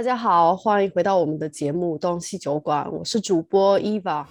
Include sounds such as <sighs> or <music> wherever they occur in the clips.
大家好，欢迎回到我们的节目《东西酒馆》，我是主播 Eva。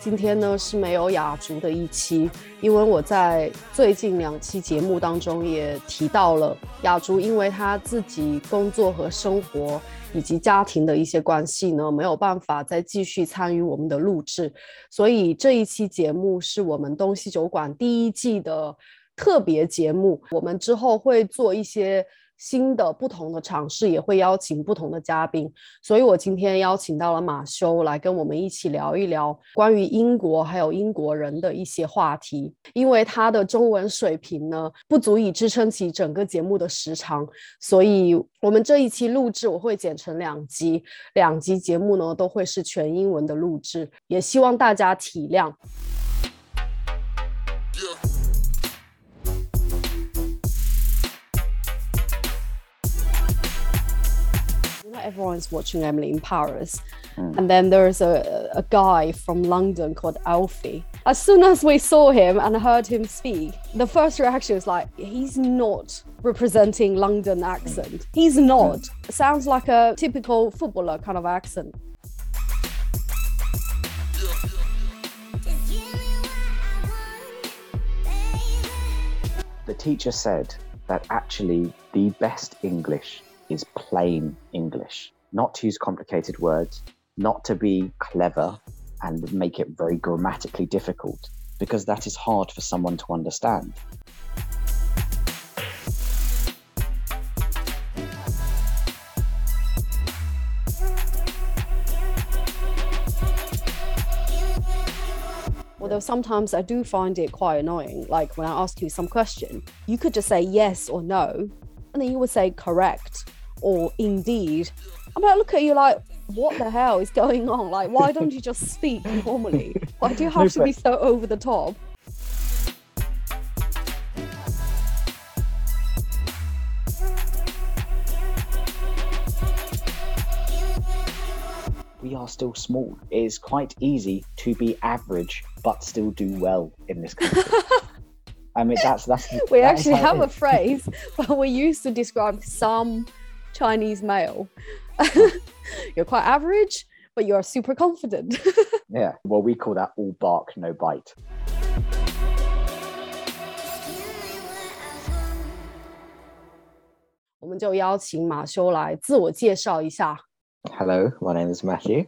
今天呢是没有雅竹的一期，因为我在最近两期节目当中也提到了雅竹，因为他自己工作和生活以及家庭的一些关系呢，没有办法再继续参与我们的录制，所以这一期节目是我们东西酒馆第一季的特别节目，我们之后会做一些。新的不同的尝试也会邀请不同的嘉宾，所以我今天邀请到了马修来跟我们一起聊一聊关于英国还有英国人的一些话题。因为他的中文水平呢不足以支撑起整个节目的时长，所以我们这一期录制我会剪成两集，两集节目呢都会是全英文的录制，也希望大家体谅。Everyone's watching Emily in Paris. Mm. And then there's a, a guy from London called Alfie. As soon as we saw him and heard him speak, the first reaction was like, he's not representing London accent. He's not. Mm. Sounds like a typical footballer kind of accent. The teacher said that actually the best English is plain English, not to use complicated words, not to be clever and make it very grammatically difficult, because that is hard for someone to understand. Although sometimes I do find it quite annoying. Like when I ask you some question, you could just say yes or no, and then you would say correct or indeed. I'm like, look at you like, what the hell is going on? Like, why don't you just speak normally? Why do you have to be so over the top? we are still small. It is quite easy to be average but still do well in this country. <laughs> I mean, that's that's. We that actually have a phrase, but we used to describe some Chinese male. <laughs> you're quite average, but you're super confident. <laughs> yeah, well, we call that all bark, no bite. Hello, my name is Matthew.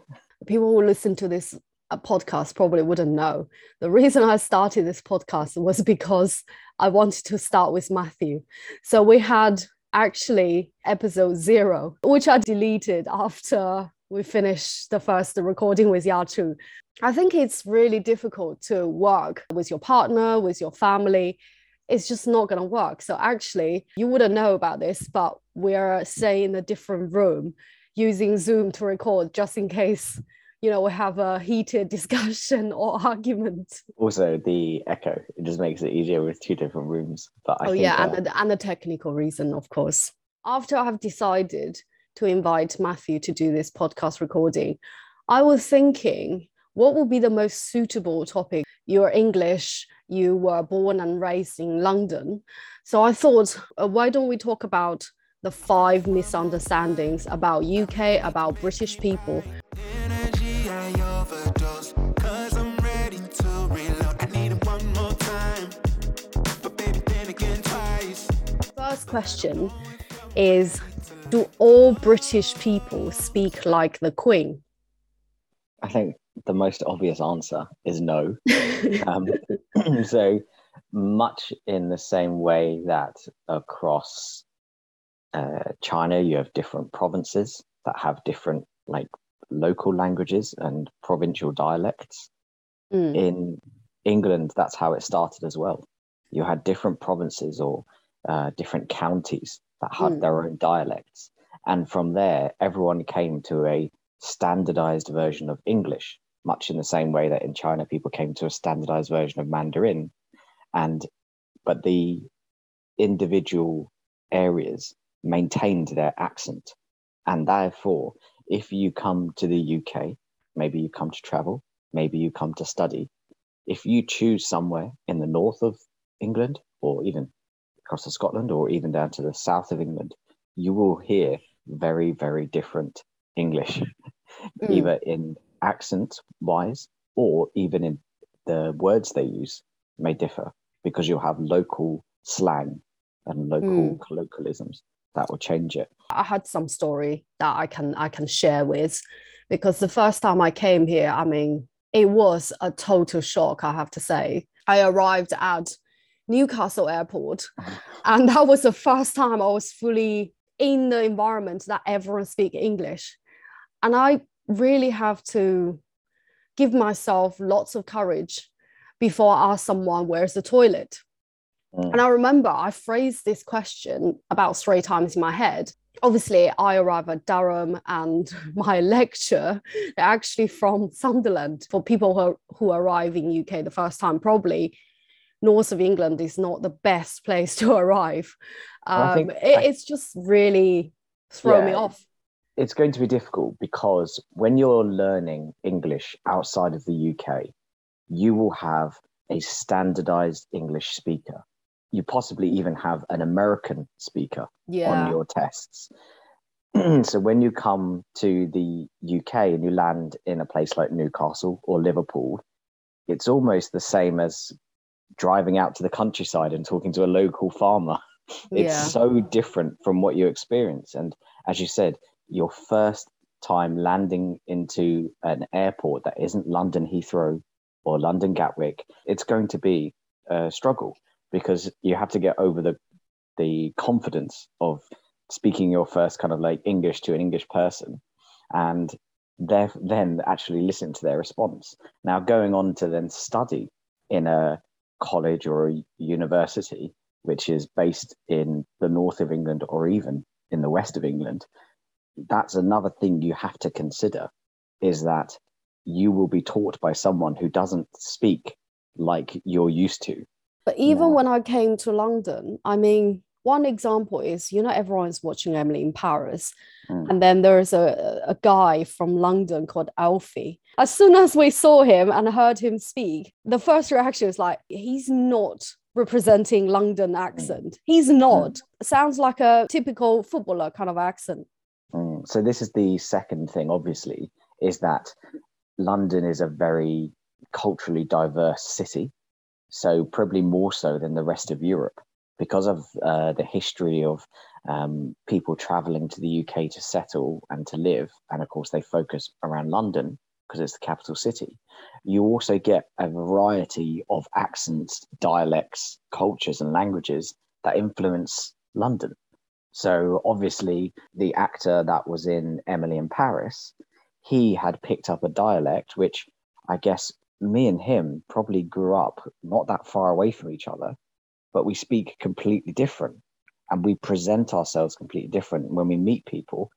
People who listen to this uh, podcast probably wouldn't know. The reason I started this podcast was because I wanted to start with Matthew. So we had actually episode zero, which I deleted after we finished the first recording with Yachu. I think it's really difficult to work with your partner, with your family. It's just not going to work. So, actually, you wouldn't know about this, but we're staying in a different room using Zoom to record just in case you know we have a heated <laughs> discussion or argument. Also the echo it just makes it easier with two different rooms but I oh yeah uh, and, the, and the technical reason of course. After i've decided to invite matthew to do this podcast recording i was thinking what would be the most suitable topic? You're english you were born and raised in london. So i thought uh, why don't we talk about the five misunderstandings about uk about british people question is Do all British people speak like the Queen? I think the most obvious answer is no. <laughs> um, <clears throat> so, much in the same way that across uh, China, you have different provinces that have different like local languages and provincial dialects. Mm. In England, that's how it started as well. You had different provinces or uh, different counties that had mm. their own dialects. And from there, everyone came to a standardized version of English, much in the same way that in China, people came to a standardized version of Mandarin. And but the individual areas maintained their accent. And therefore, if you come to the UK, maybe you come to travel, maybe you come to study, if you choose somewhere in the north of England or even across to Scotland or even down to the south of England, you will hear very, very different English, <laughs> mm. either in accent wise or even in the words they use may differ because you'll have local slang and local mm. colloquialisms that will change it. I had some story that I can I can share with because the first time I came here, I mean, it was a total shock, I have to say. I arrived at Newcastle Airport, and that was the first time I was fully in the environment that everyone speak English. And I really have to give myself lots of courage before I ask someone where's the toilet. Mm. And I remember I phrased this question about three times in my head. Obviously, I arrive at Durham and <laughs> my lecture actually from Sunderland. For people who, who arrive in UK the first time, probably north of England is not the best place <laughs> to arrive. Um, it, I, it's just really thrown yeah, me off. It's going to be difficult because when you're learning English outside of the UK, you will have a standardized English speaker. You possibly even have an American speaker yeah. on your tests. <clears throat> so when you come to the UK and you land in a place like Newcastle or Liverpool, it's almost the same as driving out to the countryside and talking to a local farmer. <laughs> It's yeah. so different from what you experience. And as you said, your first time landing into an airport that isn't London Heathrow or London Gatwick, it's going to be a struggle because you have to get over the the confidence of speaking your first kind of like English to an English person and then actually listen to their response. Now going on to then study in a college or a university which is based in the north of England or even in the west of England, that's another thing you have to consider is that you will be taught by someone who doesn't speak like you're used to. But even when I came to London, I mean, one example is you know everyone's watching Emily in Paris, mm. and then there's a, a guy from London called Alfie. As soon as we saw him and heard him speak, the first reaction was like, he's not representing London accent. Mm. He's not. Mm. Sounds like a typical footballer kind of accent. Mm. So this is the second thing, obviously, is that London is a very culturally diverse city. So probably more so than the rest of Europe because of uh, the history of um, people traveling to the UK to settle and to live, and of course they focus around London because it's the capital city. You also get a variety of accents, dialects, cultures, and languages that influence London. So obviously, the actor that was in Emily in Paris, he had picked up a dialect, which I guess me and him probably grew up not that far away from each other but we speak completely different and we present ourselves completely different when we meet people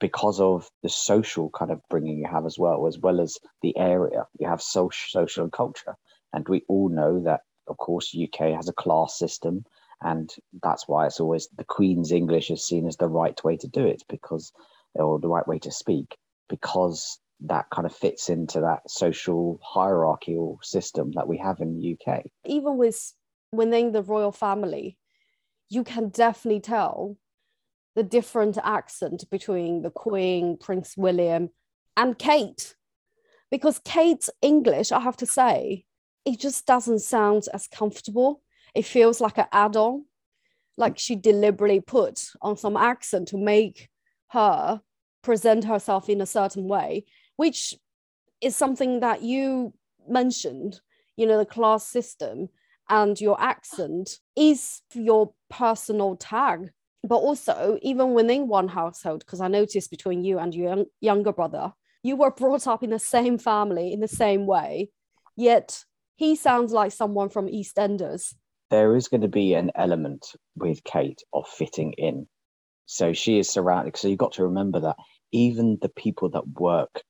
because of the social kind of bringing you have as well, as well as the area. You have social, social and culture. And we all know that, of course, UK has a class system. And that's why it's always the Queen's English is seen as the right way to do it because, or the right way to speak, because that kind of fits into that social hierarchical system that we have in the UK. Even with within the royal family, you can definitely tell the different accent between the Queen, Prince William, and Kate. Because Kate's English, I have to say, it just doesn't sound as comfortable. It feels like an add on, like she deliberately put on some accent to make her present herself in a certain way, which is something that you mentioned, you know, the class system and your accent is your personal tag. But also, even within one household, because I noticed between you and your younger brother, you were brought up in the same family in the same way, yet he sounds like someone from EastEnders. There is going to be an element with Kate of fitting in. So she is surrounded. So you've got to remember that even the people that work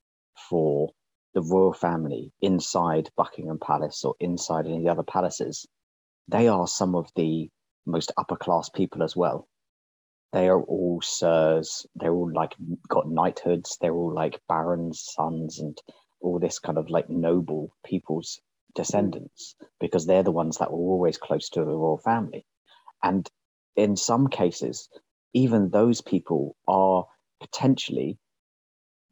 for the royal family inside Buckingham Palace or inside any of the other palaces, they are some of the most upper class people as well. They are all sirs. They're all like got knighthoods. They're all like barons' sons and all this kind of like noble people's descendants because they're the ones that were always close to the royal family. And in some cases, even those people are potentially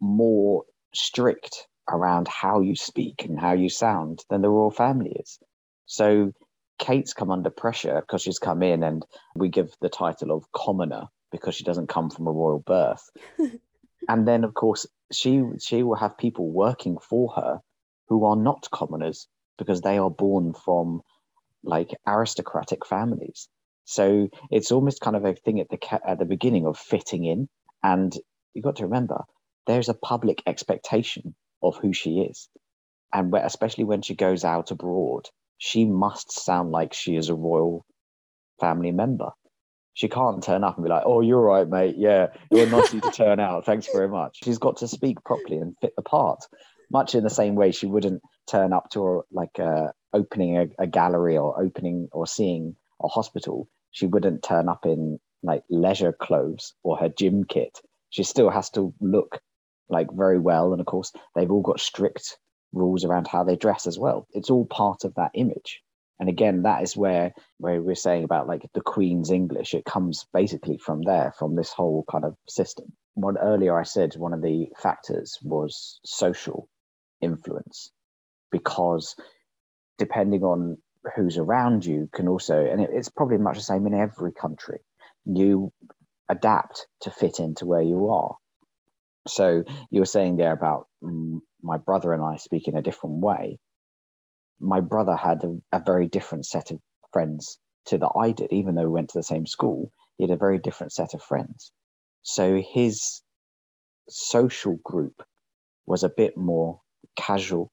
more strict around how you speak and how you sound than the royal family is. So Kate's come under pressure because she's come in and we give the title of commoner because she doesn't come from a royal birth. <laughs> and then of course she she will have people working for her who are not commoners because they are born from like aristocratic families. So it's almost kind of a thing at the at the beginning of fitting in, and you've got to remember there's a public expectation of who she is, and especially when she goes out abroad, she must sound like she is a royal family member. She can't turn up and be like, "Oh, you're right, mate. Yeah, you're nice to turn <laughs> out. Thanks very much." She's got to speak properly and fit the part, much in the same way she wouldn't turn up to a, like a, opening a, a gallery or opening or seeing a hospital. She wouldn't turn up in like leisure clothes or her gym kit. She still has to look like very well, and of course, they've all got strict rules around how they dress as well. It's all part of that image. And again, that is where where we're saying about like the Queen's English. It comes basically from there, from this whole kind of system. What earlier I said, one of the factors was social influence, because depending on who's around you can also, and it, it's probably much the same in every country. You adapt to fit into where you are. So you were saying there about mm, my brother and I speak in a different way my brother had a, a very different set of friends to that I did, even though we went to the same school. He had a very different set of friends. So his social group was a bit more casual.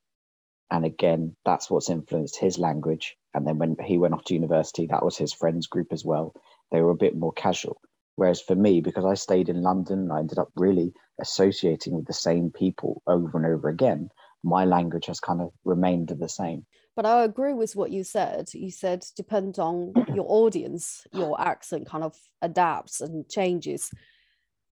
And again, that's what's influenced his language. And then when he went off to university, that was his friends group as well. They were a bit more casual. Whereas for me, because I stayed in London, I ended up really associating with the same people over and over again. My language has kind of remained the same. But I agree with what you said. You said depend on <clears throat> your audience, your accent kind of adapts and changes.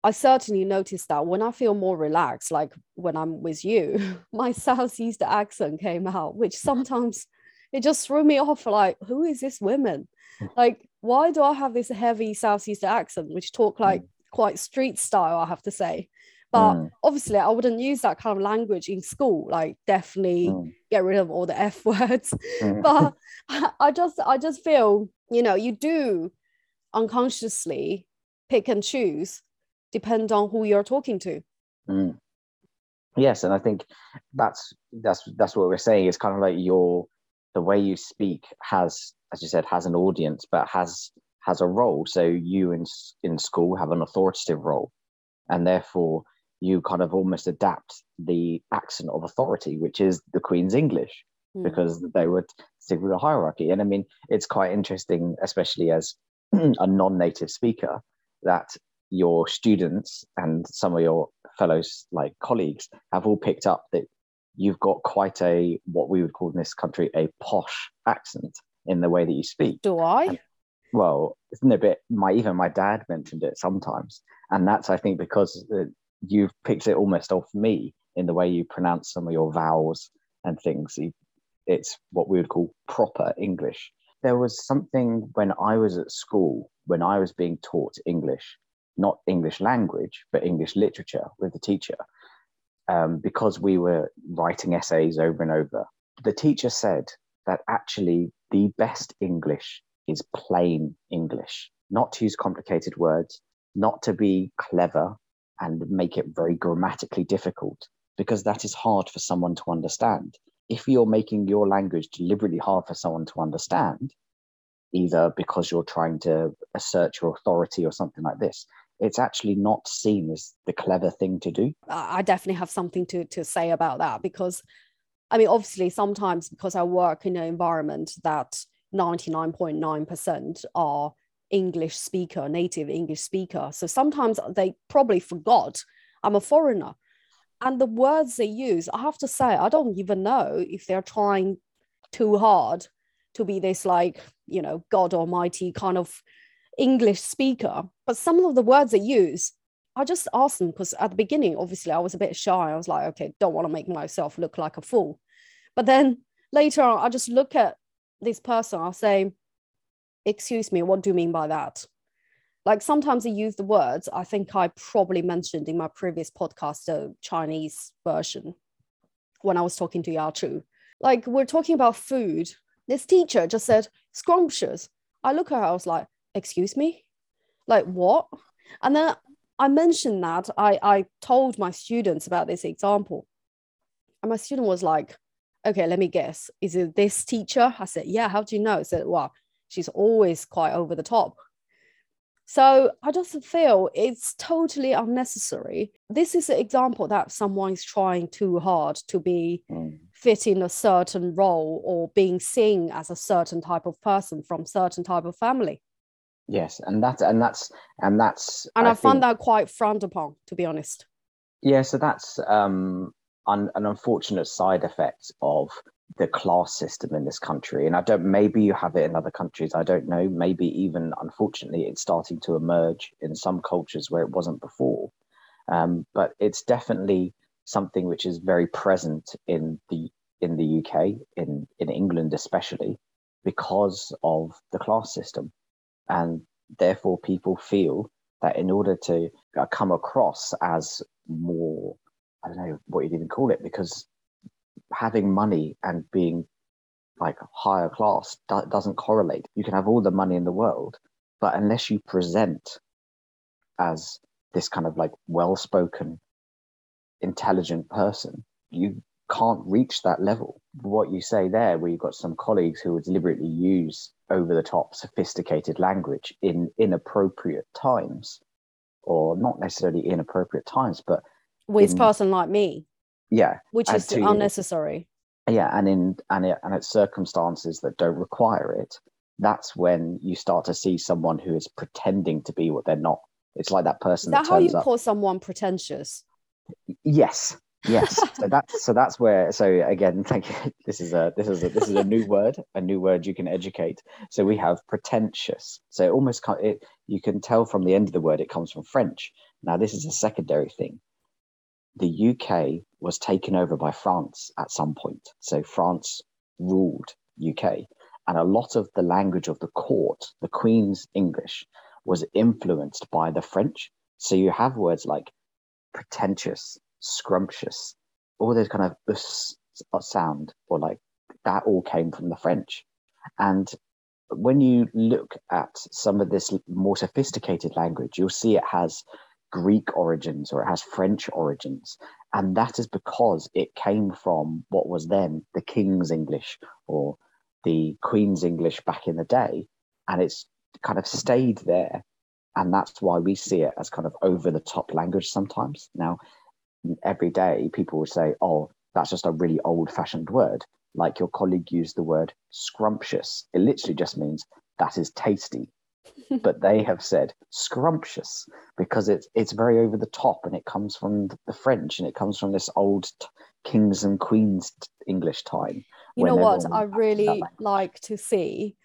I certainly noticed that when I feel more relaxed, like when I'm with you, <laughs> my Southeast accent came out, which sometimes it just threw me off. Like, who is this woman? <laughs> Like, why do I have this heavy Southeast accent, which talk like mm. quite street style? I have to say. But mm. obviously, I wouldn't use that kind of language in school. Like, definitely mm. get rid of all the f <laughs> words. Mm. But I just, I just feel, you know, you do unconsciously pick and choose, depend on who you're talking to. Mm. Yes, and I think that's that's that's what we're saying. It's kind of like your the way you speak has, as you said, has an audience, but has has a role. So you in in school have an authoritative role, and therefore you kind of almost adapt the accent of authority, which is the Queen's English, mm. because they would stick with a hierarchy. And I mean, it's quite interesting, especially as <clears throat> a non native speaker, that your students and some of your fellows, like colleagues, have all picked up that you've got quite a, what we would call in this country, a posh accent in the way that you speak. Do I? And, well, isn't a bit? My even my dad mentioned it sometimes, and that's I think because uh, you've picked it almost off me in the way you pronounce some of your vowels and things. It's what we would call proper English. There was something when I was at school, when I was being taught English, not English language, but English literature with the teacher, um, because we were writing essays over and over. The teacher said that actually the best English is plain English, not to use complicated words, not to be clever and make it very grammatically difficult because that is hard for someone to understand. If you're making your language deliberately hard for someone to understand, either because you're trying to assert your authority or something like this, it's actually not seen as the clever thing to do. I definitely have something to, to say about that because, I mean, obviously, sometimes because I work in an environment that 99.9% are English speaker, native English speaker. So sometimes they probably forgot I'm a foreigner. And the words they use, I have to say, I don't even know if they're trying too hard to be this, like, you know, God Almighty kind of English speaker. But some of the words they use, I just asked them because at the beginning, obviously, I was a bit shy. I was like, okay, don't want to make myself look like a fool. But then later on, I just look at this person, I'll say, Excuse me, what do you mean by that? Like sometimes I use the words I think I probably mentioned in my previous podcast, the Chinese version, when I was talking to Yachu. Like we're talking about food. This teacher just said, scrumptious. I look at her, I was like, excuse me? Like what? And then I mentioned that I, I told my students about this example. And my student was like, okay, let me guess. Is it this teacher? I said, yeah, how do you know? I said, well, she's always quite over the top. So I just feel it's totally unnecessary. This is an example that someone is trying too hard to be mm. fit in a certain role or being seen as a certain type of person from certain type of family. Yes, and that's and that's and that's and I, I find that quite frowned upon, to be honest. Yeah, so that's um un, an unfortunate side effect of the class system in this country. And I don't, maybe you have it in other countries. I don't know. Maybe even, unfortunately, it's starting to emerge in some cultures where it wasn't before. Um, but it's definitely something which is very present in the in the UK, in in England especially, because of the class system, and therefore people feel that in order to come across as more, I don't know what you'd even call it, because having money and being like higher class do- doesn't correlate. You can have all the money in the world, but unless you present as this kind of like well spoken, intelligent person, you can't reach that level. What you say there, where you've got some colleagues who would deliberately use over the top, sophisticated language in inappropriate times, or not necessarily inappropriate times, but with in, person like me. Yeah which is unnecessary. Yeah and in and it, and it's circumstances that don't require it. That's when you start to see someone who is pretending to be what they're not. It's like that person is that, that how you up. call someone pretentious? Yes yes so that's so that's where so again <laughs> thank you this is a this is a this is a new word a new word you can educate so we have pretentious so it almost it you can tell from the end of the word it comes from french now this is a secondary thing the UK was taken over by France at some point. So France ruled UK. And a lot of the language of the court, the Queen's English, was influenced by the French. So you have words like pretentious, scrumptious, all those kind of us uh, sound, or like that all came from the French. And when you look at some of this more sophisticated language, you'll see it has Greek origins or it has French origins. And that is because it came from what was then the King's English or the Queen's English back in the day. And it's kind of stayed there. And that's why we see it as kind of over the top language sometimes. Now, every day people would say, oh, that's just a really old fashioned word. Like your colleague used the word scrumptious. It literally just means that is tasty <laughs> but they have said scrumptious because it's it's very over the top and it comes from the French and it comes from this old t- kings and queens t- English time. You know what? I really like to see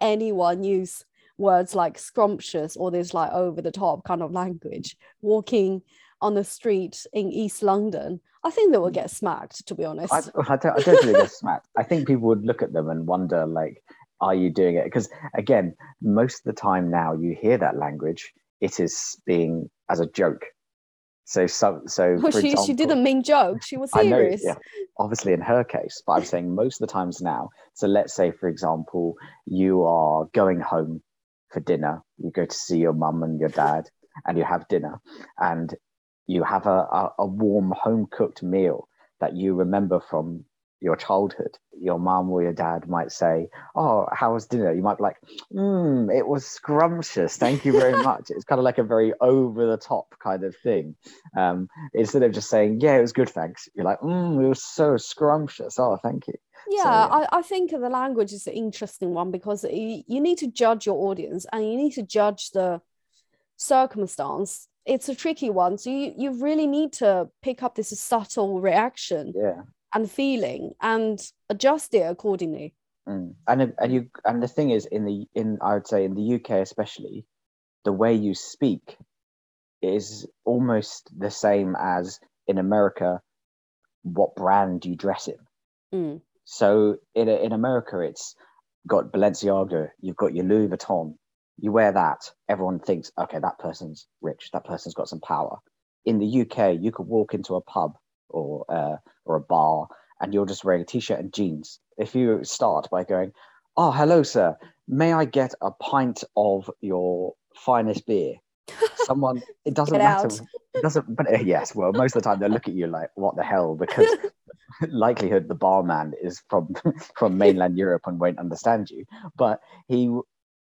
anyone use words like scrumptious or this like over the top kind of language walking on the street in East London. I think they will hmm. get smacked, to be honest. I, I don't, I don't think they get smacked. I think people would look at them and wonder, like, are you doing it? Because again, most of the time now you hear that language, it is being as a joke. So, so, so <laughs> well, she, example, she didn't mean joke. She was serious. Know, yeah, obviously, in her case, but I'm saying most of the times now. So, let's say, for example, you are going home for dinner. You go to see your mum and your dad, and you have dinner, and you have a, a, a warm home cooked meal that you remember from your childhood, your mom or your dad might say, "Oh, how was dinner?" You might be like, "Hmm, it was scrumptious. Thank you very <laughs> much." it's kind of like a very over the top kind of thing. Um, instead of just saying, "Yeah, it was good, thanks," you're like, "Hmm, it was so scrumptious. Oh, thank you." Yeah, so, yeah. I, I think the language is an interesting one because you, you need to judge your audience and you need to judge the circumstance it's a tricky one so you, you really need to pick up this subtle reaction yeah and feeling and adjust it accordingly. Mm. And and you and the thing is in the in I would say in the UK especially, the way you speak is almost the same as in America what brand you dress in. Mm. So in in America, it's got Balenciaga, you've got your Louis Vuitton. You wear that, everyone thinks, okay, that person's rich. That person's got some power. In the UK, you could walk into a pub or uh, or a bar, and you're just wearing a t-shirt and jeans. If you start by going, "Oh, hello, sir. May I get a pint of your finest beer?" <laughs> Someone, it doesn't matter. It doesn't. But uh, yes, well, most of the time they look at you like, "What the hell?" Because <laughs> likelihood the barman is from <laughs> from mainland Europe and won't understand you. But he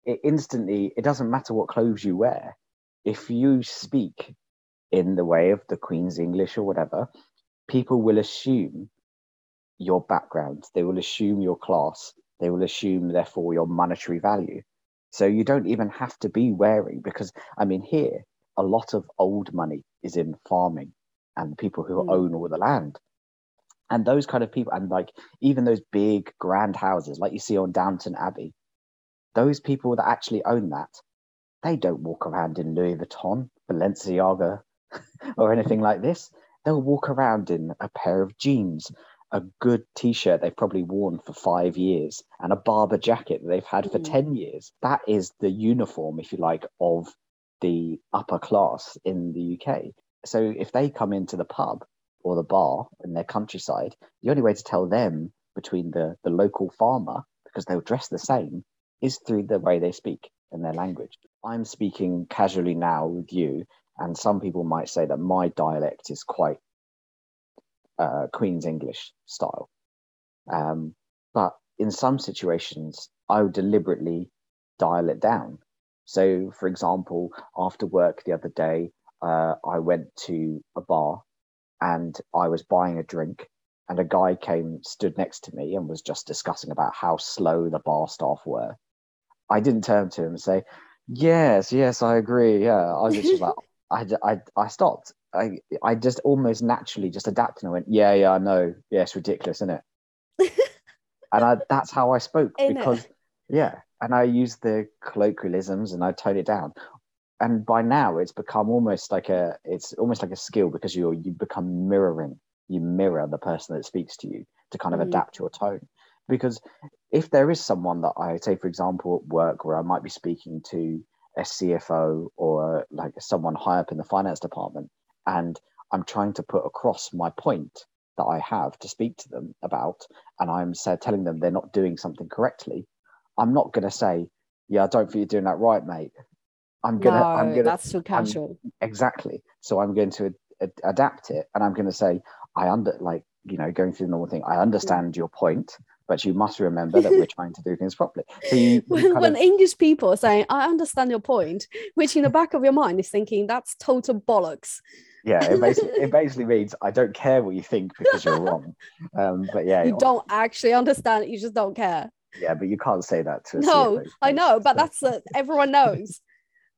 it instantly it doesn't matter what clothes you wear. If you speak in the way of the Queen's English or whatever, people will assume your background, they will assume your class, they will assume therefore your monetary value. So you don't even have to be wearing because I mean here a lot of old money is in farming and people who Mm. own all the land and those kind of people and like even those big grand houses like you see on downton abbey those people that actually own that they don't walk around in louis vuitton balenciaga <laughs> or anything like this. They'll walk around in a pair of jeans a good t-shirt they've probably worn for five years and a Barbour jacket that they've had for Mm. 10 years. That is the uniform if you like of the upper class in the uk so if they come into the pub or the bar in their countryside, the only way to tell them between the, the local farmer, because they'll dress the same, is through the way they speak and their language. I'm speaking casually now with you, and some people might say that my dialect is quite uh, Queen's English style. Um, but in some situations, I would deliberately dial it down. So, for example, after work the other day, uh, I went to a bar and I was buying a drink, and a guy came, stood next to me, and was just discussing about how slow the bar staff were. I didn't turn to him and say, "Yes, yes, I agree." Yeah, I was just like, <laughs> I, I, I stopped. I, I just almost naturally just adapted and went, "Yeah, yeah, I know. Yeah, it's ridiculous, isn't it?" <laughs> and I, that's how I spoke because, yeah, and I used the colloquialisms and I toned it down and by now it's become almost like a it's almost like a skill because you you become mirroring you mirror the person that speaks to you to kind of Mhm. adapt your tone because if there is someone that i say for example at work where i might be speaking to a cfo or like someone high up in the finance department and i'm trying to put across my point that i have to speak to them about and i'm say, telling them they're not doing something correctly i'm not going to say yeah i don't think you're doing that right mate. I'm gonna no, i'm gonna that's too casual. exactly. So i'm going to ad- adapt it and i'm going to say i under like you know going through the normal thing i understand your point but you must remember that we're <laughs> trying to do things properly so you, when, when of, English people are saying, I understand your point, which in the back of your mind is thinking that's total bollocks. yeah it basically, it <laughs> basically means i don't care what you think because you're wrong um but yeah You don't actually understand it, you just don't care. yeah but you can't say that to a No, I know, but that's uh, everyone knows.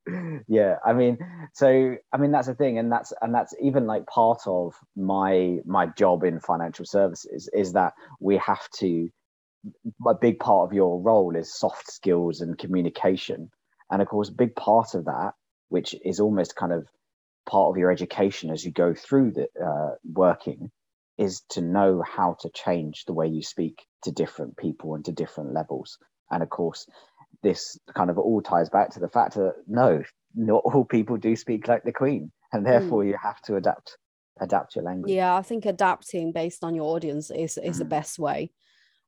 <laughs> yeah i mean so i mean that's the thing and that's and that's even like part of my my job in financial services is that we have to a big part of your role is soft skills and communication and of course a big part of that which is almost kind of part of your education as you go through the uh, working is to know how to change the way you speak to different people and to different levels and of course this kind of all ties back to the fact that no not all people do speak like the queen and therefore you have to adapt adapt your language Yeah, I think adapting based on your audience is is the Mm. best way.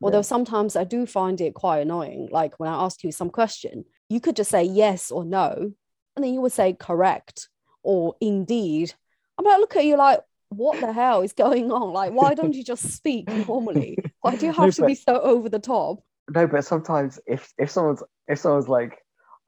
Although Yeah. sometimes I do find it quite annoying. Like when I ask you some question, you could just say yes or no, and then you would say correct or indeed. I'm like, look at you like, what the hell is going on? Like, why don't you just speak normally? Why do you <laughs> No, have to be so over the top? no but sometimes if if someone's if someone's like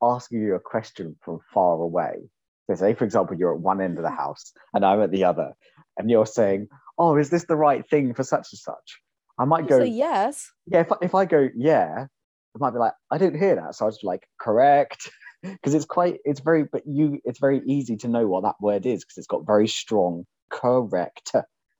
asking you a question from far away so say for example you're at one end of the house and i'm at the other and you're saying oh is this the right thing for such and such i might go yes. yeah if, I- if i go yeah it might be like i didn't hear that so i was like correct <laughs> because it's quite it's very but you it's very easy to know what that word is because it's got very strong correct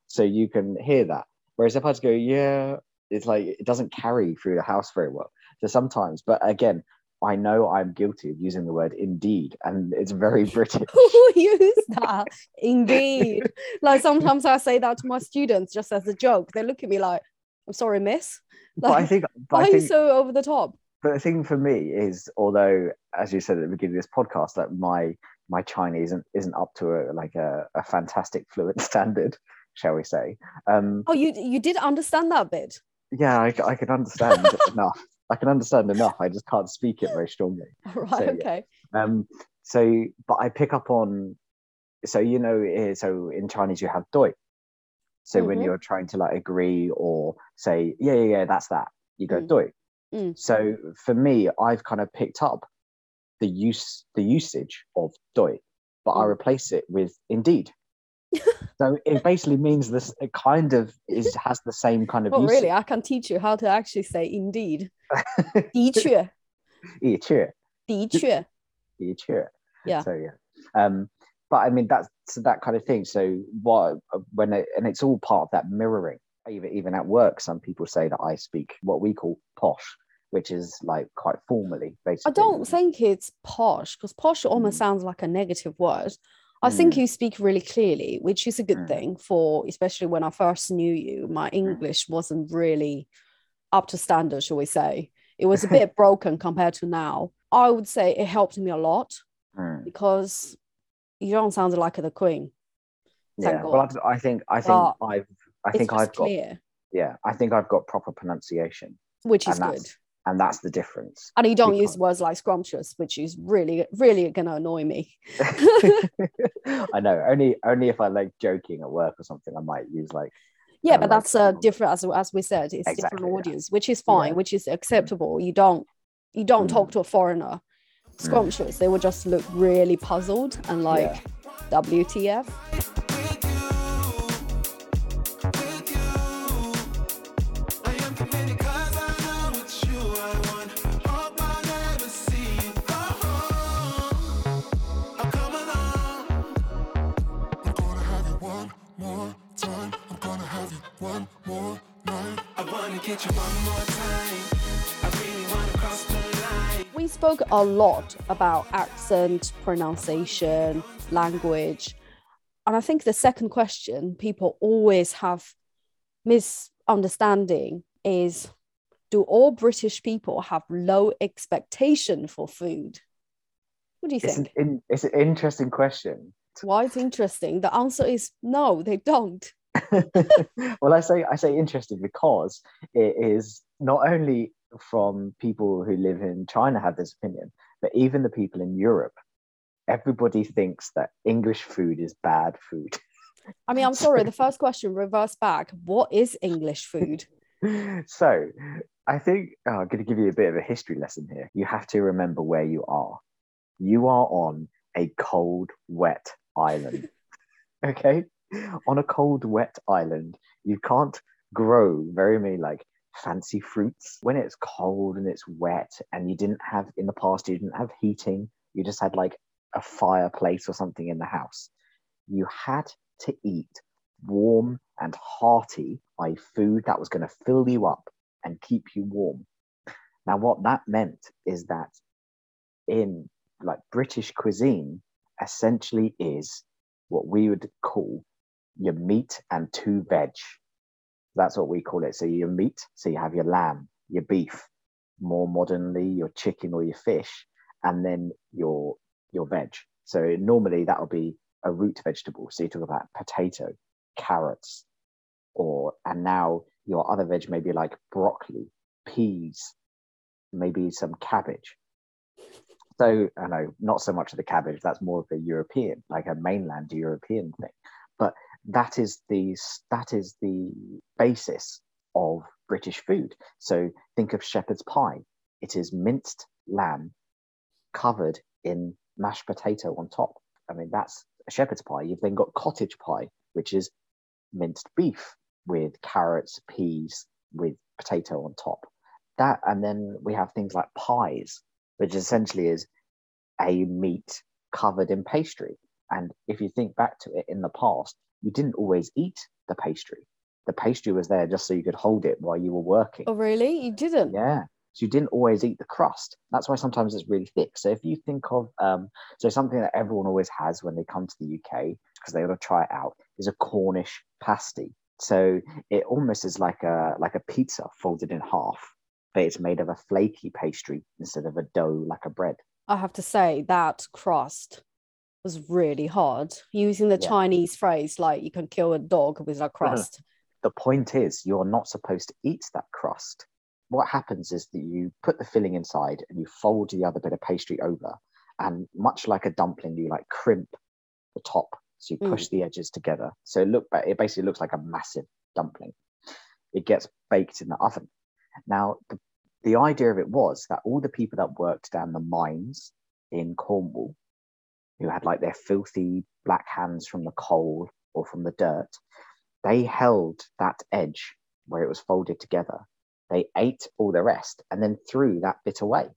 so you can hear that whereas if i just go yeah it's like it doesn't carry through the house very well so sometimes but again i know i'm guilty of using the word indeed and it's very <laughs> british Who use that? Indeed. like sometimes I say that to my students just as a joke. They look at me like, I'm sorry, miss. <laughs> but I think, but why I are you so over the top? but the thing for me is, although as you said at the beginning of this podcast, that my my Chinese isn't isn't up to a like a, a fantastic <laughs> fluent standard, shall we say? Um, Oh, you you did understand that bit. yeah, I can understand <laughs> enough. I can understand enough. I just can't speak it very strongly. Right. So, yeah. okay. Um, so, but I pick up on, so you know, eh, so in Chinese you have doi. So when Mhm. you're trying to like agree or say, yeah, yeah, yeah, that's that, you go Mm. doi. Mm. So for me, I've kind of picked up the use, the usage of doi, but I Mm. replace it with indeed. <laughs> so it basically means this. It kind of is has the same kind of. Oh, usage. really? I can teach you how to actually say indeed. <laughs> 的确,的确,的确.的确. Yeah. So yeah. Um, but I mean that's that kind of thing. So what when it, and it's all part of that mirroring. Even even at work, some people say that I speak what we call posh, which is like quite formally. Basically, I don't think it's posh because posh almost Mm. sounds like a negative word. I think Mm. you speak really clearly, which is a good Mm. thing for, especially when I first knew you. My English wasn't really up to standard, shall we say. It was a <laughs> bit broken compared to now. I would say it helped me a lot Mm. because you don't sound like the queen. Yeah. Well, I, I think I think But I've I think I've got clear, yeah I think I've got proper pronunciation, which is good. and that's the difference. And you don't because- use words like scrumptious, which is really, really gonna annoy me. <laughs> I know. Only only if I like joking at work or something, I might use like Yeah, but that's uh, different as as we said. It's Exactly, different yeah. audience, which is fine, Yeah. which is acceptable. You don't you don't Mm. talk to a foreigner scrumptious. They will just look really puzzled and like, WTF? Spoke a lot about accent, pronunciation, language. And I think the second question people always have misunderstanding is do all British people have low expectation for food? What do you it's an, think? in, it's an interesting question. Why it's interesting? The answer is no, they don't. <laughs> well, I say I say interesting because it is not only from people who live in China have this opinion, but even the people in Europe. Everybody thinks that English food is bad food. I mean, I'm <laughs> sorry, the first question reverse back. What is English food? <laughs> so I think oh, I'm going to give you a bit of a history lesson here. You have to remember where you are. You are on a cold, wet island. <laughs> okay? On a cold, wet island, you can't grow very many like fancy fruits. When it's cold and it's wet and you didn't have in the past you didn't have heating you just had like a fireplace or something in the house you had to eat warm and hearty i food that was going to fill you up and keep you warm. Now what that meant is that in like british cuisine essentially is what we would call your meat and two veg that's what we call it. So your meat, so you have your lamb, your beef, more modernly your chicken or your fish, and then your your veg. So normally that will be a root vegetable. So you talk about potato, carrots, or and now your other veg may be like broccoli, peas, maybe some cabbage. So I know not so much of the cabbage. That's more of a European, like a mainland European thing. But that is the that is the basis of British food. So think of shepherd's pie. It is minced lamb covered in mashed potato on top. I mean, that's a shepherd's pie. You've then got cottage pie, which is minced beef with carrots, peas, with potato on top. That, and then we have things like pies, which essentially is a meat covered in pastry. And if you think back to it in the past, you didn't always eat the pastry. The pastry was there just so you could hold it while you were working. Oh, really? You didn't? Yeah. So you didn't always eat the crust. That's why sometimes it's really thick. So if you think of, um, so something that everyone always has when they come to the UK, because they want to try it out, is a Cornish pasty. So it almost is like a like a pizza folded in half, but it's made of a flaky pastry instead of a dough like a bread. I have to say that crust was really hard. Using the Yeah. Chinese phrase like you can kill a dog with a crust. The point is, you're not supposed to eat that crust. What happens is that you put the filling inside and you fold the other bit of pastry over, and much like a dumpling, you like crimp the top, so you Mm. push the edges together. So it look, it basically looks like a massive dumpling. It gets baked in the oven. Now, the, the idea of it was that all the people that worked down the mines in Cornwall, who had like their filthy black hands from the coal or from the dirt, they held that edge where it was folded together. They ate all the rest and then threw that bit away.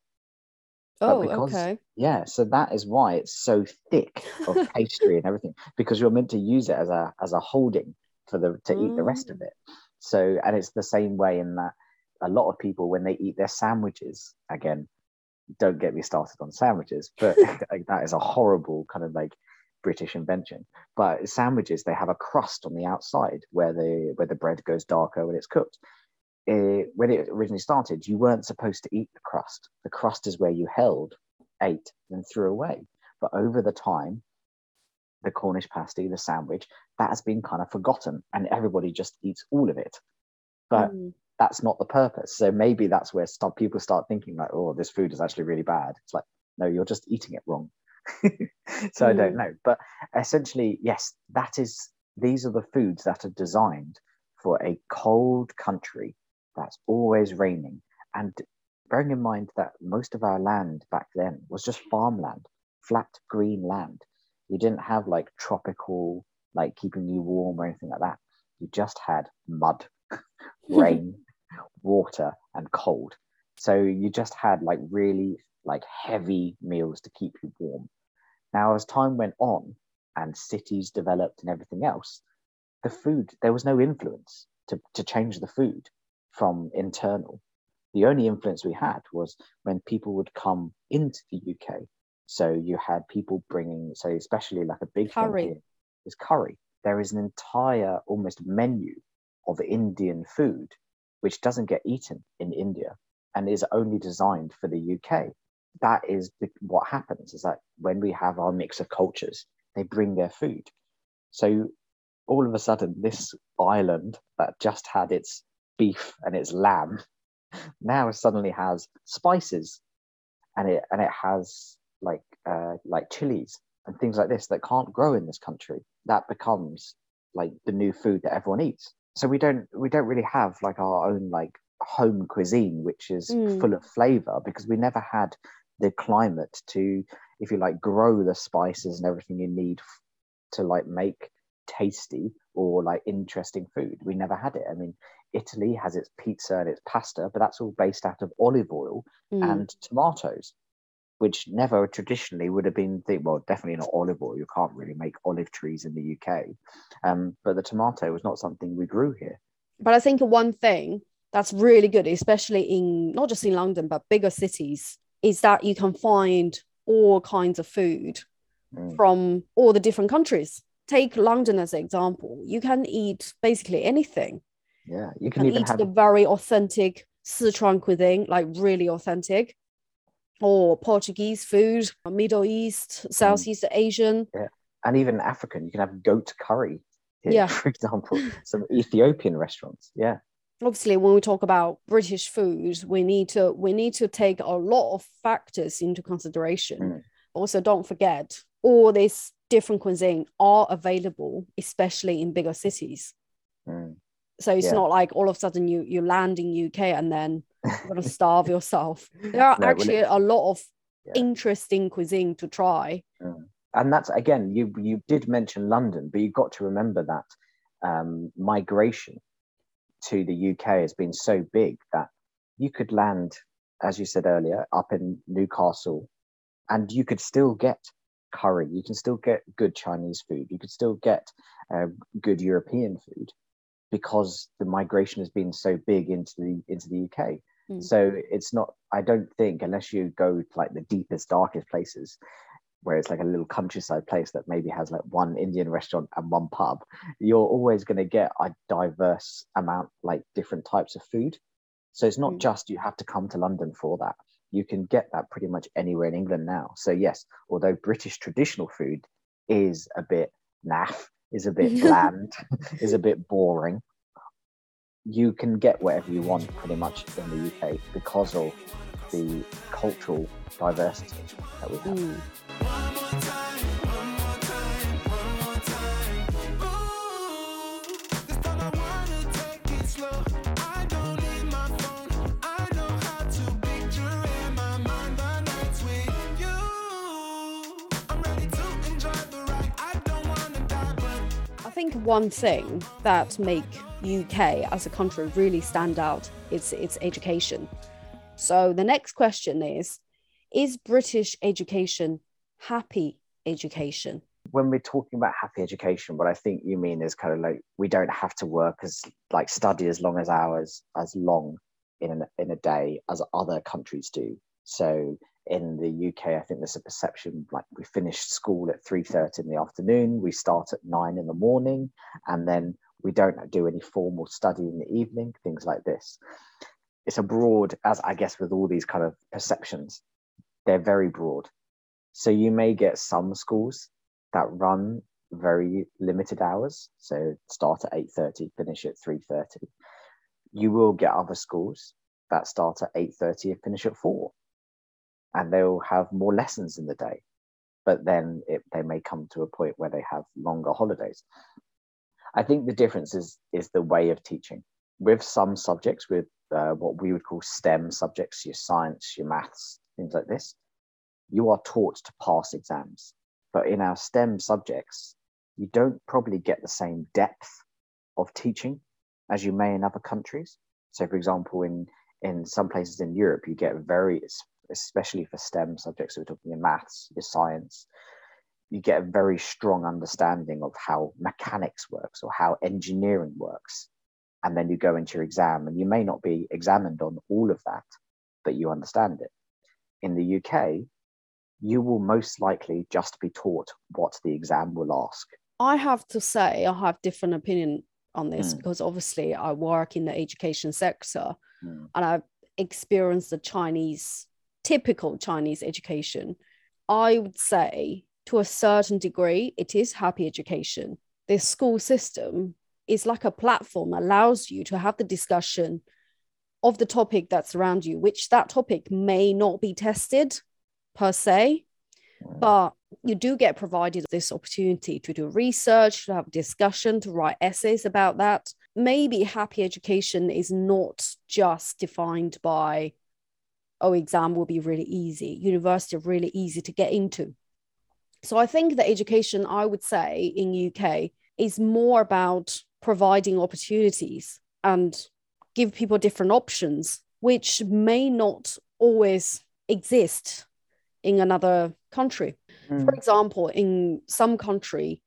Oh, because- okay. Yeah, so that is why it's so thick of <laughs> pastry and everything because you're meant to use it as a as a holding for the to eat the rest of mm. it. So and it's the same way in that a lot of people when they eat their sandwiches again, don't get me started on sandwiches, but <laughs> like, that is a horrible kind of like British invention. But sandwiches they have a crust on the outside where the where the bread goes darker when it's cooked eh, when it originally started, you weren't supposed to eat the crust. The crust is where you held, ate, and threw away. But over the time, the Cornish pasty, the sandwich, that has been kind of forgotten, and everybody just eats all of it. But Mm. That's not the purpose. So maybe that's where some people start thinking like, oh, this food is actually really bad. It's like, no, you're just eating it wrong. <laughs> so I don't Mm. know. But essentially, yes, that is these are the foods that are designed for a cold country that's always raining. And bearing in mind that most of our land back then was just farmland, flat green land. You didn't have like tropical, like keeping you warm or anything like that. You just had mud, <laughs> rain, water, and cold. So you just had like really like heavy meals to keep you warm. Now, as time went on and cities developed and everything else, the food, there was no influence to, to change the food from internal. The only influence we had was when people would come into the UK. So you had people bringing, so especially like a big Curry. is curry. There is an entire almost menu of Indian food which doesn't get eaten in India and is only designed for the UK. That is what happens is that when we have our mix of cultures, they bring their food. So all of a sudden, this island that just had its beef and its lamb <laughs> now suddenly has spices and it and it has like uh, like chilies and things like this that can't grow in this country. That becomes like the new food that everyone eats. So we don't we don't really have like our own like home cuisine which is Mm. full of flavor because we never had the climate to if you like grow the spices and everything you need to like make tasty or like interesting food. We never had it. I mean, Italy has its pizza and its pasta, but that's all based out of olive oil Mm. and tomatoes, which never traditionally would have been the well, definitely not olive oil. You can't really make olive trees in the UK. Um, but the tomato was not something we grew here. But I think one thing that's really good, especially in not just in London, but bigger cities, is that you can find all kinds of food Mm. from all the different countries. Take London as an example. You can eat basically anything. Yeah, you You can can even eat have the very authentic Sichuan cuisine, like really authentic, or Portuguese food, Middle East, Mm. Southeast Asian. and even African. You can have goat curry. Here, Yeah. for example, <laughs> some Ethiopian restaurants. Yeah, obviously when we talk about british food we need to we need to take a lot of factors into consideration Mm. also don't forget all these different cuisine are available especially in bigger cities Mm. so it's Yeah. not like all of a sudden you you land in uk and then you're to starve yourself. There are <laughs> No, actually a lot of Yeah. interesting cuisine to try. And that's again you you did mention london but you've got to remember that um, migration to the uk has been so big that you could land as you said earlier up in newcastle and you could still get curry. You can still get good chinese food. You could still get uh, good european food because the migration has been so big into the into the uk Mm. so it's not i don't think unless you go to like the deepest darkest places where it's like a little countryside place that maybe has like one Indian restaurant and one pub, you're always going to get a diverse amount, like different types of food. So it's not mm. just you have to come to London for that. You can get that pretty much anywhere in England now. So yes, although British traditional food is a bit naff, is a bit <laughs> bland, <laughs> is a bit boring, you can get whatever you want pretty much in the UK because of the cultural diversity that we have. Mm. Think one thing that make UK as a country really stand out is its education. So the next question is is British education happy education? When we're talking about happy education, what I think you mean is kind of like we don't have to work as like study as long as hours as long in an, in a day as other countries do. So in the UK, I think there's a perception like we finish school at 3.30 in the afternoon, we start at nine in the morning, and then we don't do any formal study in the evening, things like this. It's a broad, as I guess with all these kind of perceptions, they're very broad. So you may get some schools that run very limited hours, so start at 8.30, finish at 3.30. You will get other schools that start at 8.30 and finish at 4 and they'll have more lessons in the day but then it, they may come to a point where they have longer holidays. I think the difference is is the way of teaching. With some subjects with uh, what we would call stem subjects your science your maths things like this you are taught to pass exams. But in our stem subjects you don't probably get the same depth of teaching as you may in other countries. So for example in in some places in Europe, you get very especially for STEM subjects, so we're talking in maths, your science, you get a very strong understanding of how mechanics works or how engineering works. And then you go into your exam, and you may not be examined on all of that, but you understand it. In the UK, you will most likely just be taught what the exam will ask. I have to say, I have different opinion on this mm. because obviously I work in the education sector mm. and I've experienced the Chinese typical Chinese education, I would say to a certain degree, it is happy education. The school system is like a platform allows you to have the discussion of the topic that's around you, which that topic may not be tested per se, mm. but you do get provided this opportunity to do research, to have discussion, to write essays about that. Maybe happy education is not just defined by oh, exam will be really easy, university really easy to get into. So I think the education, I would say, in UK is more about providing opportunities and give people different options, which may not always exist in another country. Mm. For example, in some country,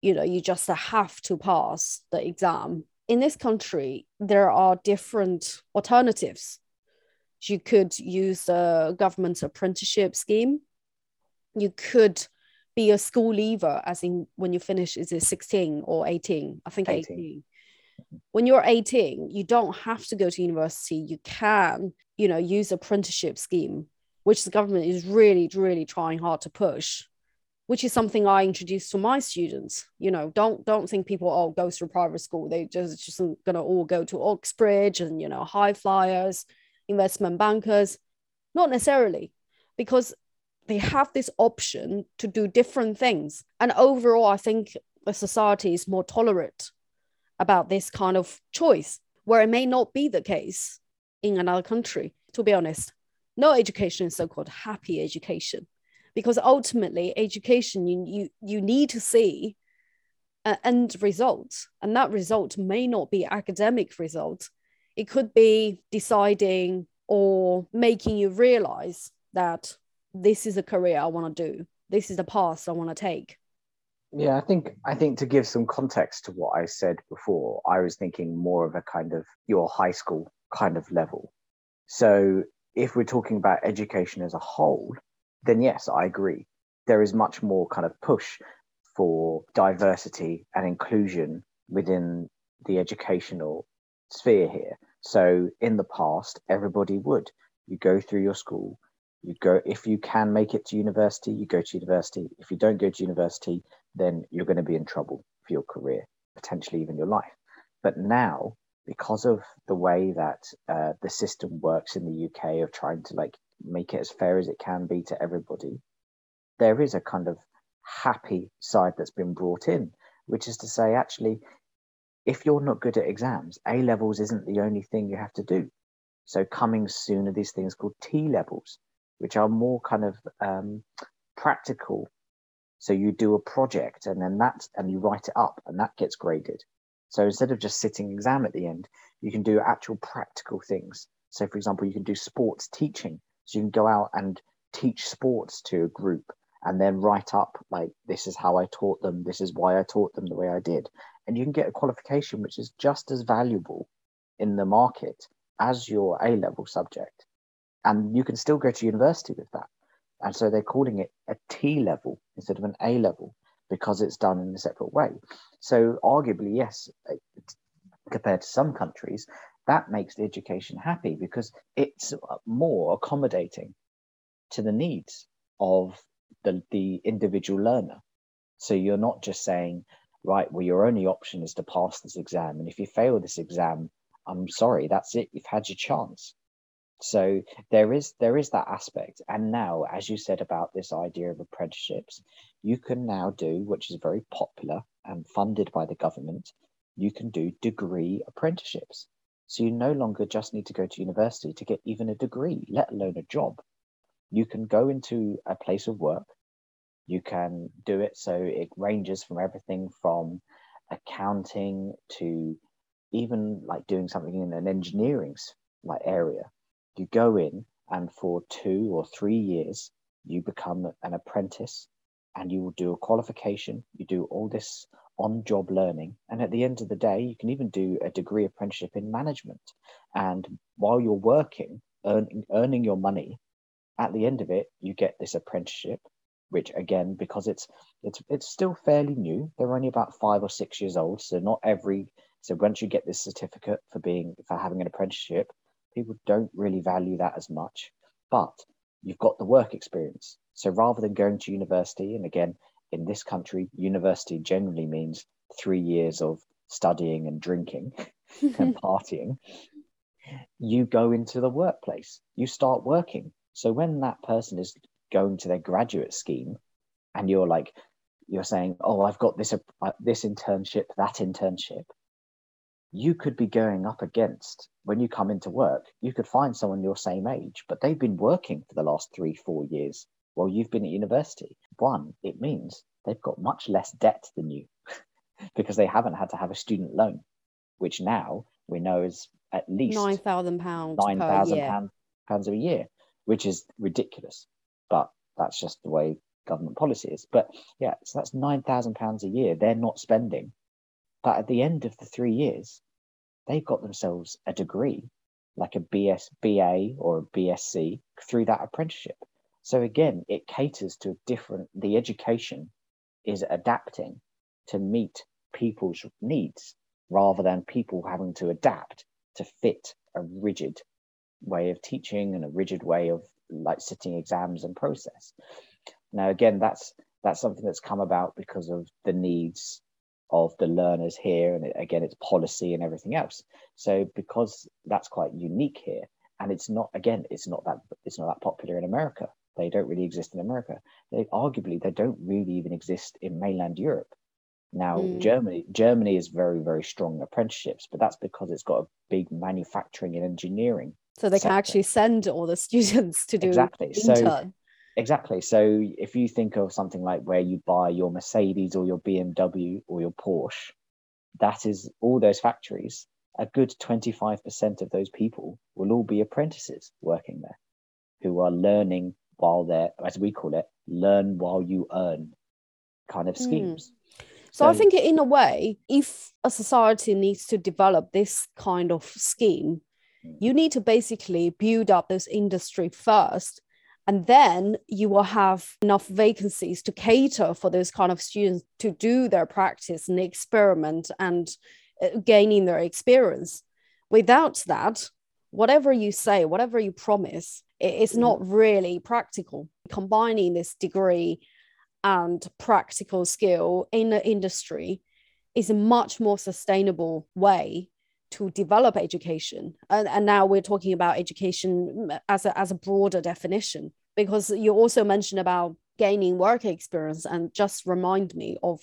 you know, you just have to pass the exam. In this country, there are different alternatives you could use a government apprenticeship scheme. You could be a school leaver, as in when you finish, is it 16 or 18? I think 18. 18. When you're 18, you don't have to go to university. You can, you know, use apprenticeship scheme, which the government is really, really trying hard to push which is something I introduce to my students. You know, don't don't think people oh go through private school. They just just gonna all go to Oxbridge and you know high flyers investment bankers? Not necessarily, because they have this option to do different things. And overall, I think the society is more tolerant about this kind of choice, where it may not be the case in another country. To be honest, no education is so called happy education, because ultimately, education, you, you, you need to see an end result, and that result may not be academic result it could be deciding or making you realize that this is a career I want to do. This is the path I want to take. Yeah, I think I think to give some context to what I said before, I was thinking more of a kind of your high school kind of level. So if we're talking about education as a whole, then yes, I agree. there is much more kind of push for diversity and inclusion within the educational sphere here. So in the past, everybody would. You go through your school, you go if you can make it to university, you go to university. If you don't go to university, then you're going to be in trouble for your career, potentially even your life. But now, because of the way that uh, the system works in the UK of trying to like make it as fair as it can be to everybody, there is a kind of happy side that's been brought in, which is to say, actually, if you're not good at exams, A levels isn't the only thing you have to do. So coming soon are these things called T levels, which are more kind of um, practical. So you do a project and then that and you write it up and that gets graded. So instead of just sitting exam at the end, you can do actual practical things. So for example, you can do sports teaching. So you can go out and teach sports to a group and then write up like this is how I taught them, this is why I taught them the way I did. And you can get a qualification which is just as valuable in the market as your A level subject. And you can still go to university with that. And so they're calling it a T level instead of an A level because it's done in a separate way. So, arguably, yes, uh, compared to some countries, that makes the education happy because it's uh, more accommodating to the needs of the, the individual learner. So you're not just saying, right, well, your only option is to pass this exam. And if you fail this exam, I'm sorry, that's it. You've had your chance. So there is there is that aspect. And now, as you said about this idea of apprenticeships, you can now do, which is very popular and funded by the government, you can do degree apprenticeships. So you no longer just need to go to university to get even a degree, let alone a job you can go into a place of work. You can do it so it ranges from everything from accounting to even like doing something in an engineering like area. You go in and for two or three years you become an apprentice and you will do a qualification. You do all this on job learning. And at the end of the day, you can even do a degree apprenticeship in management. And while you're working, earning, earning your money, at the end of it, you get this apprenticeship, which again, because it's it's it's still fairly new, they're only about five or six years old. So not every so once you get this certificate for being for having an apprenticeship, people don't really value that as much. But you've got the work experience. So rather than going to university, and again, in this country, university generally means three years of studying and drinking <laughs> and partying. You go into the workplace, you start working, so when that person is going to their graduate scheme, and you're like, you're saying, "Oh, I've got this uh, this internship, that internship," you could be going up against when you come into work. You could find someone your same age, but they've been working for the last three, four years while you've been at university. One, it means they've got much less debt than you <laughs> because they haven't had to have a student loan, which now we know is at least nine thousand pounds nine thousand pounds a year which is ridiculous. But that's just the way government policy is. But yeah, so that's nine thousand pounds a year they're not spending. But at the end of the three years, they've got themselves a degree, like a BS, BA or a BSc through that apprenticeship. So again, it caters to a different. The education is adapting to meet people's needs rather than people having to adapt to fit a rigid way of teaching and a rigid way of like sitting exams and process. Now, again, that's that's something that's come about because of the needs of the learners here, and again, it's policy and everything else. So, because that's quite unique here, and it's not again, it's not that it's not that popular in America. They don't really exist in America. They arguably they don't really even exist in mainland Europe. Now, mm. Germany Germany is very very strong apprenticeships, but that's because it's got a big manufacturing and engineering so they can actually send all the <laughs> students to do exactly intern. so exactly so if you think of something like where you buy your mercedes or your bmw or your porsche that is all those factories a good 25% of those people will all be apprentices working there who are learning while they're as we call it learn while you earn kind of hmm. schemes mm. So, so, I think in a way, if a society needs to develop this kind of scheme, you need to basically build up this industry first and then you will have enough vacancies to cater for those kind of students to do their practice and experiment and uh, gaining their experience. Without that whatever you say whatever you promise it's not really practical. Combining this degree and practical skill in the industry is a much more sustainable way to develop education. And, and now we're talking about education as a, as a broader definition because you also mentioned about gaining work experience and just remind me of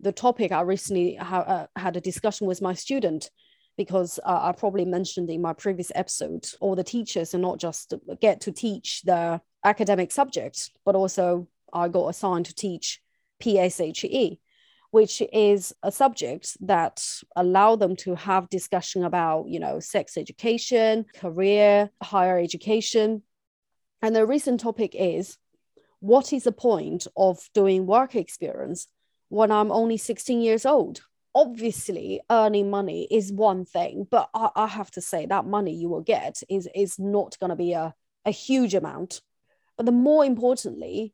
the topic i recently ha- uh, had a discussion with my student because uh, i probably mentioned in my previous episode all the teachers are not just get to teach the academic subjects but also i got assigned to teach pshe which is a subject that allow them to have discussion about you know sex education career higher education. And the recent topic is what is the point of doing work experience when i'm only 16 years old? Obviously earning money is one thing but i, I have to say that money you will get is is not going to be a, a huge amount. But the more importantly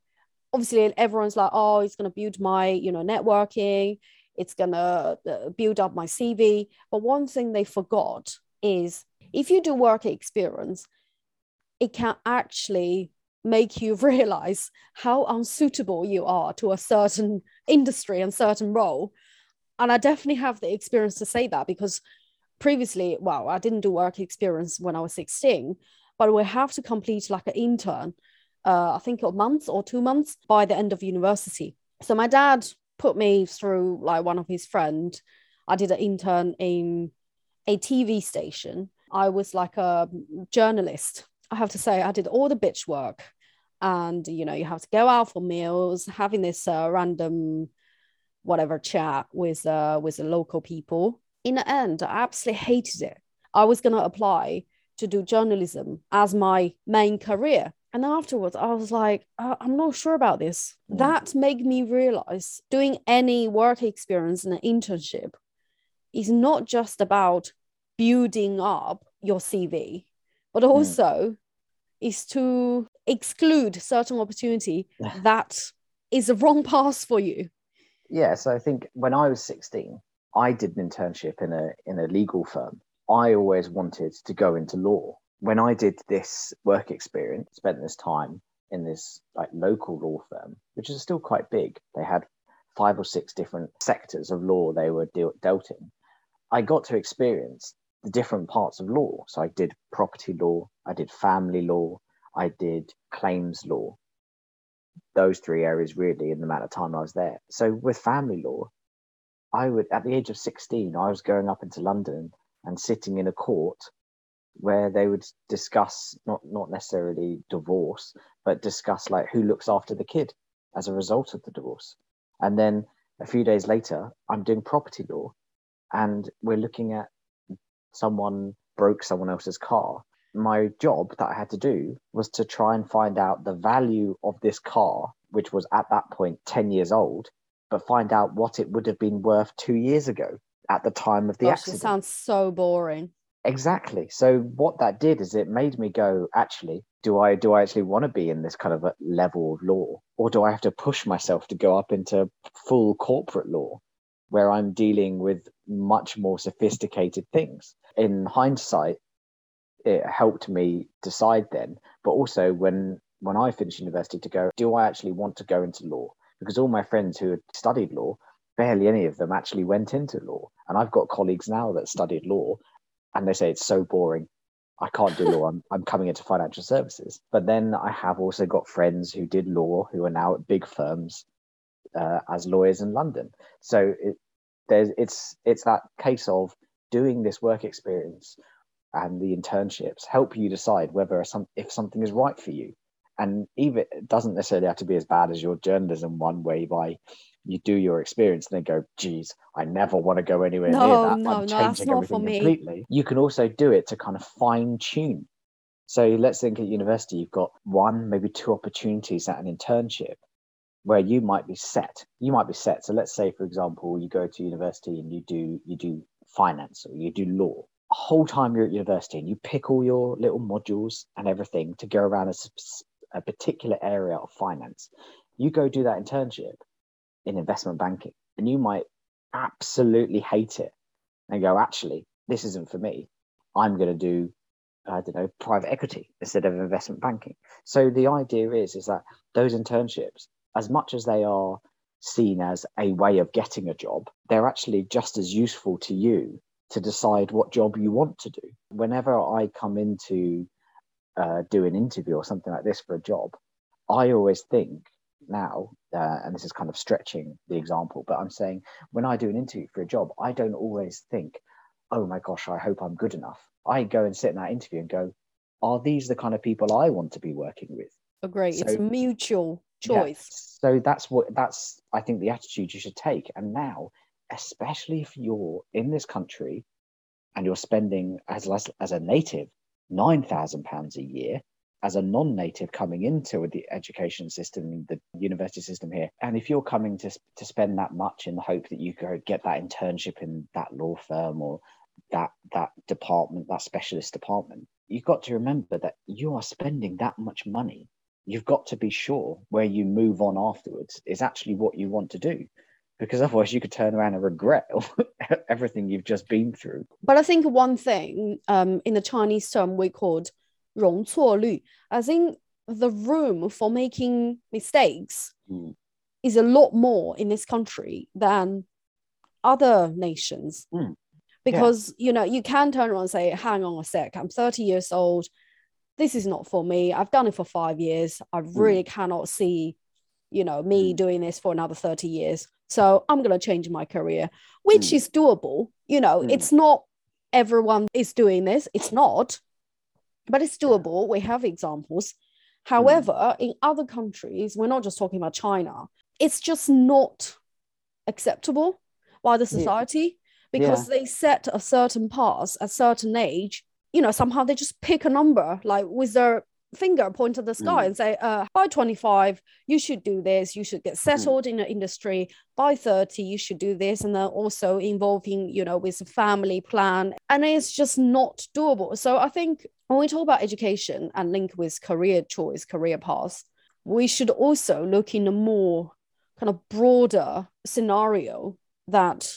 obviously everyone's like oh it's going to build my you know networking. It's going to uh, build up my cv but one thing they forgot is if you do work experience it can actually make you <laughs> realize how unsuitable you are to a certain industry and certain role. And i definitely have the experience to say that because previously well i didn't do work experience when i was 16 but we have to complete like an intern uh, I think a month or two months by the end of university. So my dad put me through like one of his friend. I did an intern in a TV station. I was like a journalist. I have to say, I did all the bitch work, and you know, you have to go out for meals, having this uh, random whatever chat with uh, with the local people. In the end, I absolutely hated it. I was going to apply to do journalism as my main career and afterwards i was like uh, i'm not sure about this mm. that made me realize doing any work experience in an internship is not just about building up your cv but also mm. is to exclude certain opportunity <sighs> that is the wrong path for you yeah so i think when i was 16 i did an internship in a in a legal firm i always wanted to go into law when I did this work experience, spent this time in this like local law firm, which is still quite big. They had five or six different sectors of law they were de- dealt in. I got to experience the different parts of law. So I did property law, I did family law, I did claims law. Those three areas really in the amount of time I was there. So with family law, I would at the age of 16, I was going up into London and sitting in a court where they would discuss not not necessarily divorce, but discuss like who looks after the kid as a result of the divorce. And then a few days later, I'm doing property law, and we're looking at someone broke someone else's car. My job that I had to do was to try and find out the value of this car, which was at that point 10 years old, but find out what it would have been worth two years ago at the time of the Gosh, accident. It sounds so boring. Exactly. So what that did is it made me go, actually, do I do I actually want to be in this kind of a level of law, or do I have to push myself to go up into full corporate law, where I'm dealing with much more sophisticated things? In hindsight, it helped me decide then, but also when when I finished university to go, do I actually want to go into law? Because all my friends who had studied law, barely any of them actually went into law. And I've got colleagues now that studied law and they say it's so boring. I can't do law. I'm, <laughs> I'm coming into financial services. But then I have also got friends who did law who are now at big firms uh, as lawyers in London. So it, there's it's it's that case of doing this work experience and the internships help you decide whether some if something is right for you. And even it doesn't necessarily have to be as bad as your journalism one way by you do your experience and then go, geez, I never want to go anywhere no, near that. No, I'm changing no, everything completely. You can also do it to kind of fine tune. So let's think at university, you've got one, maybe two opportunities at an internship where you might be set. You might be set. So let's say, for example, you go to university and you do you do finance or you do law. A whole time you're at university and you pick all your little modules and everything to go around a, a particular area of finance. You go do that internship in investment banking, and you might absolutely hate it and go, actually, this isn't for me. I'm going to do, I don't know, private equity instead of investment banking. So the idea is, is that those internships, as much as they are seen as a way of getting a job, they're actually just as useful to you to decide what job you want to do. Whenever I come into uh, do an interview or something like this for a job, I always think now, uh, and this is kind of stretching the example, but I'm saying when I do an interview for a job, I don't always think, oh my gosh, I hope I'm good enough. I go and sit in that interview and go, are these the kind of people I want to be working with? Agree. So, it's a mutual choice. Yeah, so that's what that's I think the attitude you should take. And now, especially if you're in this country and you're spending as less as a native nine thousand pounds a year, as a non-native coming into the education system, the university system here, and if you're coming to to spend that much in the hope that you could get that internship in that law firm or that that department, that specialist department, you've got to remember that you are spending that much money. You've got to be sure where you move on afterwards is actually what you want to do because otherwise you could turn around and regret <laughs> everything you've just been through. But I think one thing um, in the Chinese term we called 容错率, I think the room for making mistakes mm. is a lot more in this country than other nations. Mm. Because yeah. you know, you can turn around and say, hang on a sec, I'm 30 years old. This is not for me. I've done it for five years. I mm. really mm. cannot see, you know, me mm. doing this for another 30 years. So I'm going to change my career, which mm. is doable. You know, mm. it's not everyone is doing this, it's not, but it's doable. We have examples. However, mm. in other countries, we're not just talking about China, it's just not acceptable by the society yeah. because yeah. they set a certain pass at a certain age. You know, somehow they just pick a number like with their finger point at the sky mm. and say, uh, by 25, you should do this. You should get mm. settled mm. in the industry. By 30, you should do this. And then also involving, you know, with a family plan. And it's just not doable. So I think when we talk about education and link with career choice, career paths, we should also look in a more kind of broader scenario that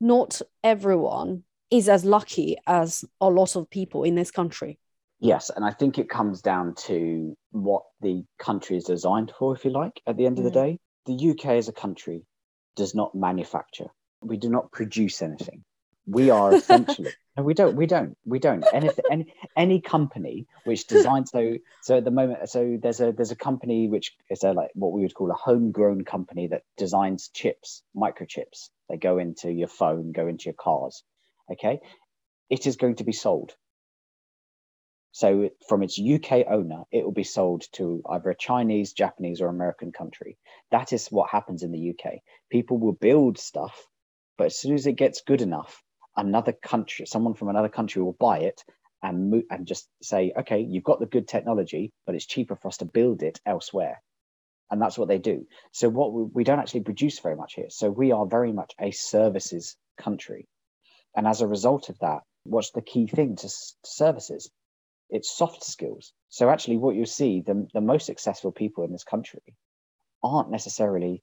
not everyone is as lucky as a lot of people in this country. Yes, and I think it comes down to what the country is designed for, if you like, at the end mm. of the mm. day. The UK as a country does not manufacture. We do not produce anything. We are <laughs> essentially no, we don't, we don't, we don't. Any any any company which designs so so at the moment, so there's a there's a company which is a like what we would call a homegrown company that designs chips, microchips. They go into your phone, go into your cars. Okay. It is going to be sold so from its UK owner, it will be sold to either a Chinese, Japanese, or American country. That is what happens in the UK. People will build stuff, but as soon as it gets good enough, another country, someone from another country will buy it and mo- and just say, okay, you've got the good technology, but it's cheaper for us to build it elsewhere. And that's what they do. So what we, we don't actually produce very much here. So we are very much a services country. And as a result of that, what's the key thing to, to services? It's soft skills. So actually, what you'll see, the, the most successful people in this country aren't necessarily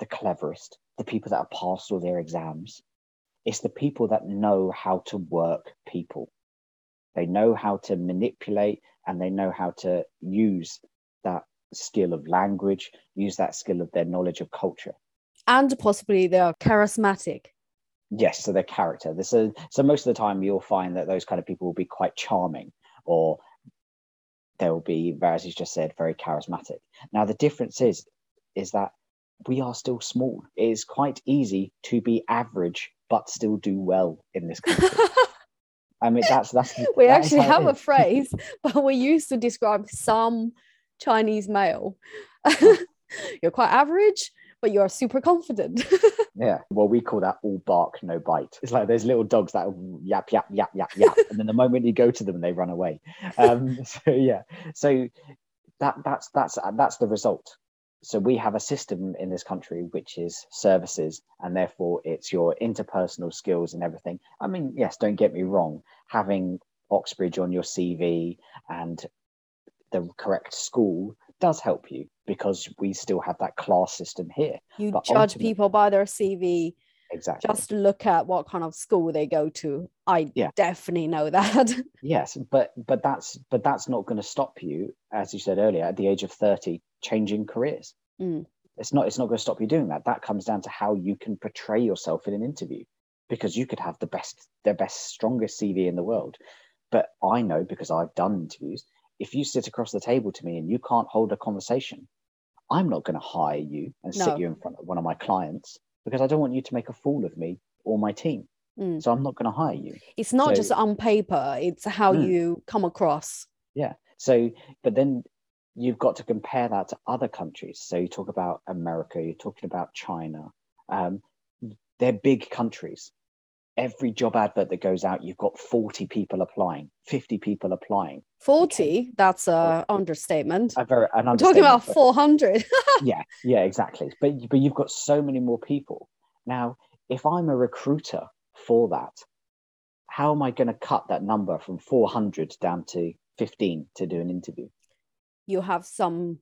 the cleverest, the people that have passed all their exams. It's the people that know how to work people. They know how to manipulate and they know how to use that skill of language, use that skill of their knowledge of culture. And possibly they are charismatic. Yes, so their character. This is, so most of the time you'll find that those kind of people will be quite charming or they'll be, as you just said, very charismatic. Now, the difference is, is that we are still small. It is quite easy to be average but still do well in this country. <laughs> I mean, that's that's. <laughs> We that actually have a phrase, but we used to describe some Chinese male. <laughs> You're quite average, but you're super confident. Yeah. Well, we call that all bark, no bite. It's like those little dogs that yap, yap, yap, yap, yap. and then the moment you go to them, they run away. Um, <laughs> so yeah. So that that's that's that's the result. So we have a system in this country which is services, and therefore it's your interpersonal skills and everything. I mean, yes, don't get me wrong, having Oxbridge on your CV and the correct school does help you because we still have that class system here. You But judge people by their CV. Exactly. Just look at what kind of school they go to. I Yeah. definitely know that. <laughs> Yes, but but that's but that's not going to stop you, as you said earlier, at the age of thirty, changing careers. Mm. It's not it's not going to stop you doing that. That comes down to how you can portray yourself in an interview, because you could have the best the best strongest CV in the world, but I know because I've done interviews. If you sit across the table to me and you can't hold a conversation, I'm not going to hire you and No. sit you in front of one of my clients because I don't want you to make a fool of me or my team. Mm. So I'm not going to hire you. It's not So- just on paper, it's how Mm. you come across. Yeah. So, but then you've got to compare that to other countries. So you talk about America, you're talking about China. Um, they're big countries. Every job advert that goes out, you've got 40 people applying, 50 people applying. 40, that's a understatement. A very, an We're talking about 400. <laughs> yeah, yeah, exactly. But but you've got so many more people. Now, if I'm a recruiter for that, how am I going to cut that number from 400 down to 15 to do an interview? you have some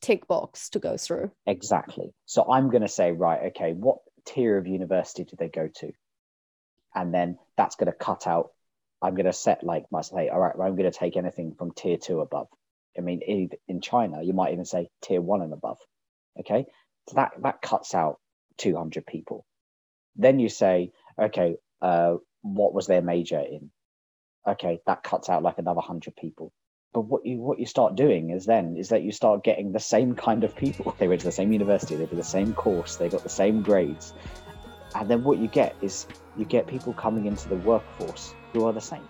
tick box to go through. Exactly. So I'm going to say, right, okay, what tier of university do they go to? And then that's going to cut out. I'm going to set like, my say, all right, I'm going to take anything from tier two above. I mean, in, in China, you might even say tier one and above. Okay. So that, that cuts out 200 people. Then you say, okay, uh, what was their major in? Okay, that cuts out like another 100 people but what you what you start doing is then is that you start getting the same kind of people <laughs> they went to the same university they did the same course they got the same grades and then what you get is you get people coming into the workforce who are the same